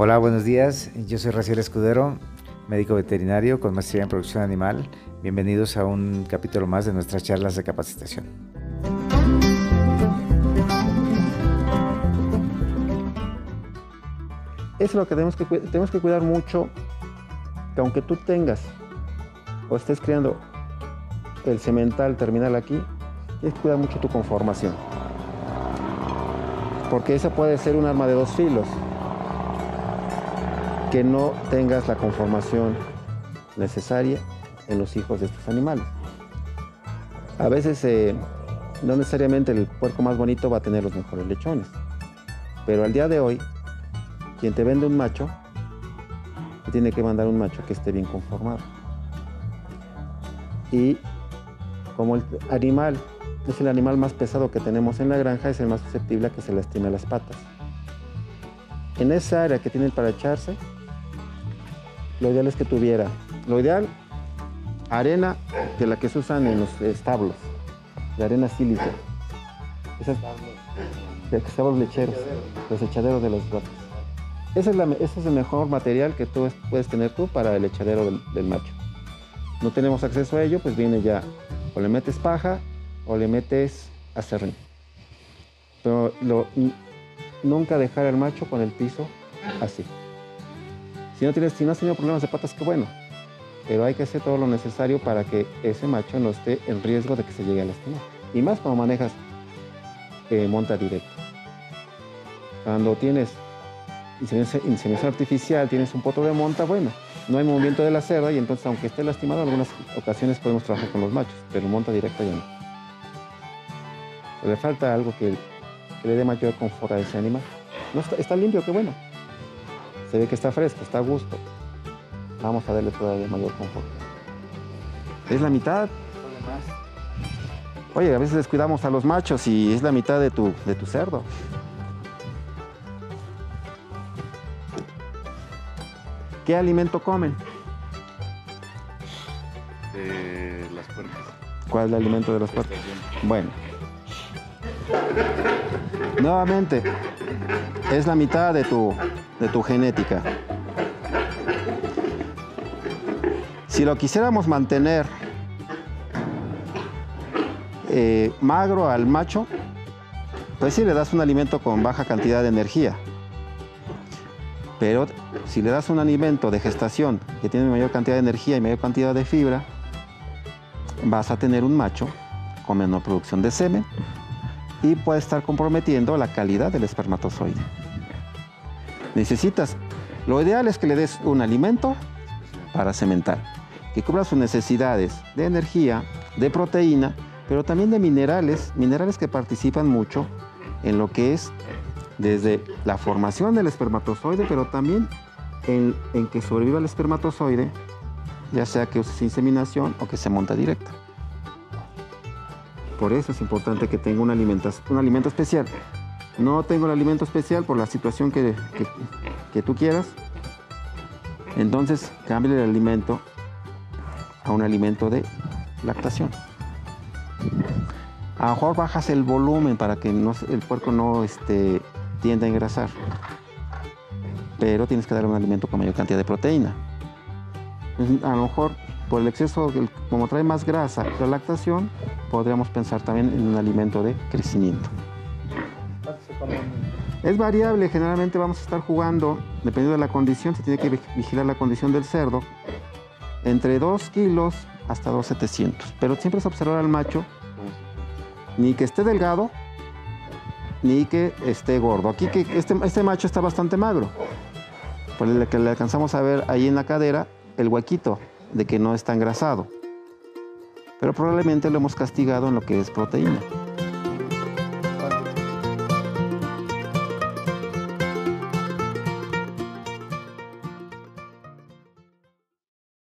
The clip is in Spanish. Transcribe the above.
Hola, buenos días. Yo soy Raciel Escudero, médico veterinario con maestría en producción animal. Bienvenidos a un capítulo más de nuestras charlas de capacitación. Eso es lo que tenemos que, tenemos que cuidar mucho, que aunque tú tengas o estés creando el cemental terminal aquí, que cuidar mucho tu conformación. Porque esa puede ser un arma de dos filos que no tengas la conformación necesaria en los hijos de estos animales. A veces eh, no necesariamente el puerco más bonito va a tener los mejores lechones, pero al día de hoy, quien te vende un macho, te tiene que mandar un macho que esté bien conformado. Y como el animal es el animal más pesado que tenemos en la granja, es el más susceptible a que se lastime las patas. En esa área que tienen para echarse, lo ideal es que tuviera, lo ideal, arena de la que se usan en los establos, de arena sílica. Esas, de establos lecheros, los echaderos de los gatos. Ese es, el mejor material que tú puedes tener tú para el echadero del, macho. No tenemos acceso a ello, pues viene ya, o le metes paja o le metes acerrín. Pero nunca dejar al macho con el piso así. Si no, tienes, si no has tenido problemas de patas, qué bueno. Pero hay que hacer todo lo necesario para que ese macho no esté en riesgo de que se llegue a lastimar. Y más cuando manejas eh, monta directa. Cuando tienes inseminación artificial, tienes un potro de monta, bueno, no hay movimiento de la cerda y entonces aunque esté lastimado, en algunas ocasiones podemos trabajar con los machos, pero monta directa ya no. Le falta algo que, le dé mayor confort a ese animal. No está, está limpio, qué bueno. Se ve que está fresco, está a gusto. Vamos a darle todavía mayor confort. Es la mitad. Oye, a veces descuidamos a los machos y es la mitad de tu, de tu cerdo. ¿Qué alimento comen? De las puercas. ¿Cuál es el alimento de las puercas? Bueno. Nuevamente, es la mitad de tu, de tu genética. Si lo quisiéramos mantener eh, magro al macho, pues sí le das un alimento con baja cantidad de energía. Pero si le das un alimento de gestación que tiene mayor cantidad de energía y mayor cantidad de fibra, vas a tener un macho con menor producción de semen y puede estar comprometiendo la calidad del espermatozoide. Necesitas, lo ideal es que le des un alimento para cementar, que cubra sus necesidades de energía, de proteína, pero también de minerales, minerales que participan mucho en lo que es desde la formación del espermatozoide, pero también en, que sobreviva el espermatozoide, ya sea que use inseminación o que se monta directa. Por eso es importante que tenga un, un alimento especial. No tengo el alimento especial por la situación que, que, tú quieras. Entonces, cambie el alimento a un alimento de lactación. A lo mejor bajas el volumen para que el puerco no este, tienda a engrasar. Pero tienes que darle un alimento con mayor cantidad de proteína. A lo mejor por el exceso, como trae más grasa la lactación, podríamos pensar también en un alimento de crecimiento. Es variable, generalmente vamos a estar jugando, dependiendo de la condición, se tiene que vigilar la condición del cerdo, entre 2 kilos hasta 2,700. Pero siempre es observar al macho, ni que esté delgado, ni que esté gordo. Aquí que este, este macho está bastante magro, por el que le alcanzamos a ver ahí en la cadera el huequito de que no está engrasado. Pero probablemente lo hemos castigado en lo que es proteína.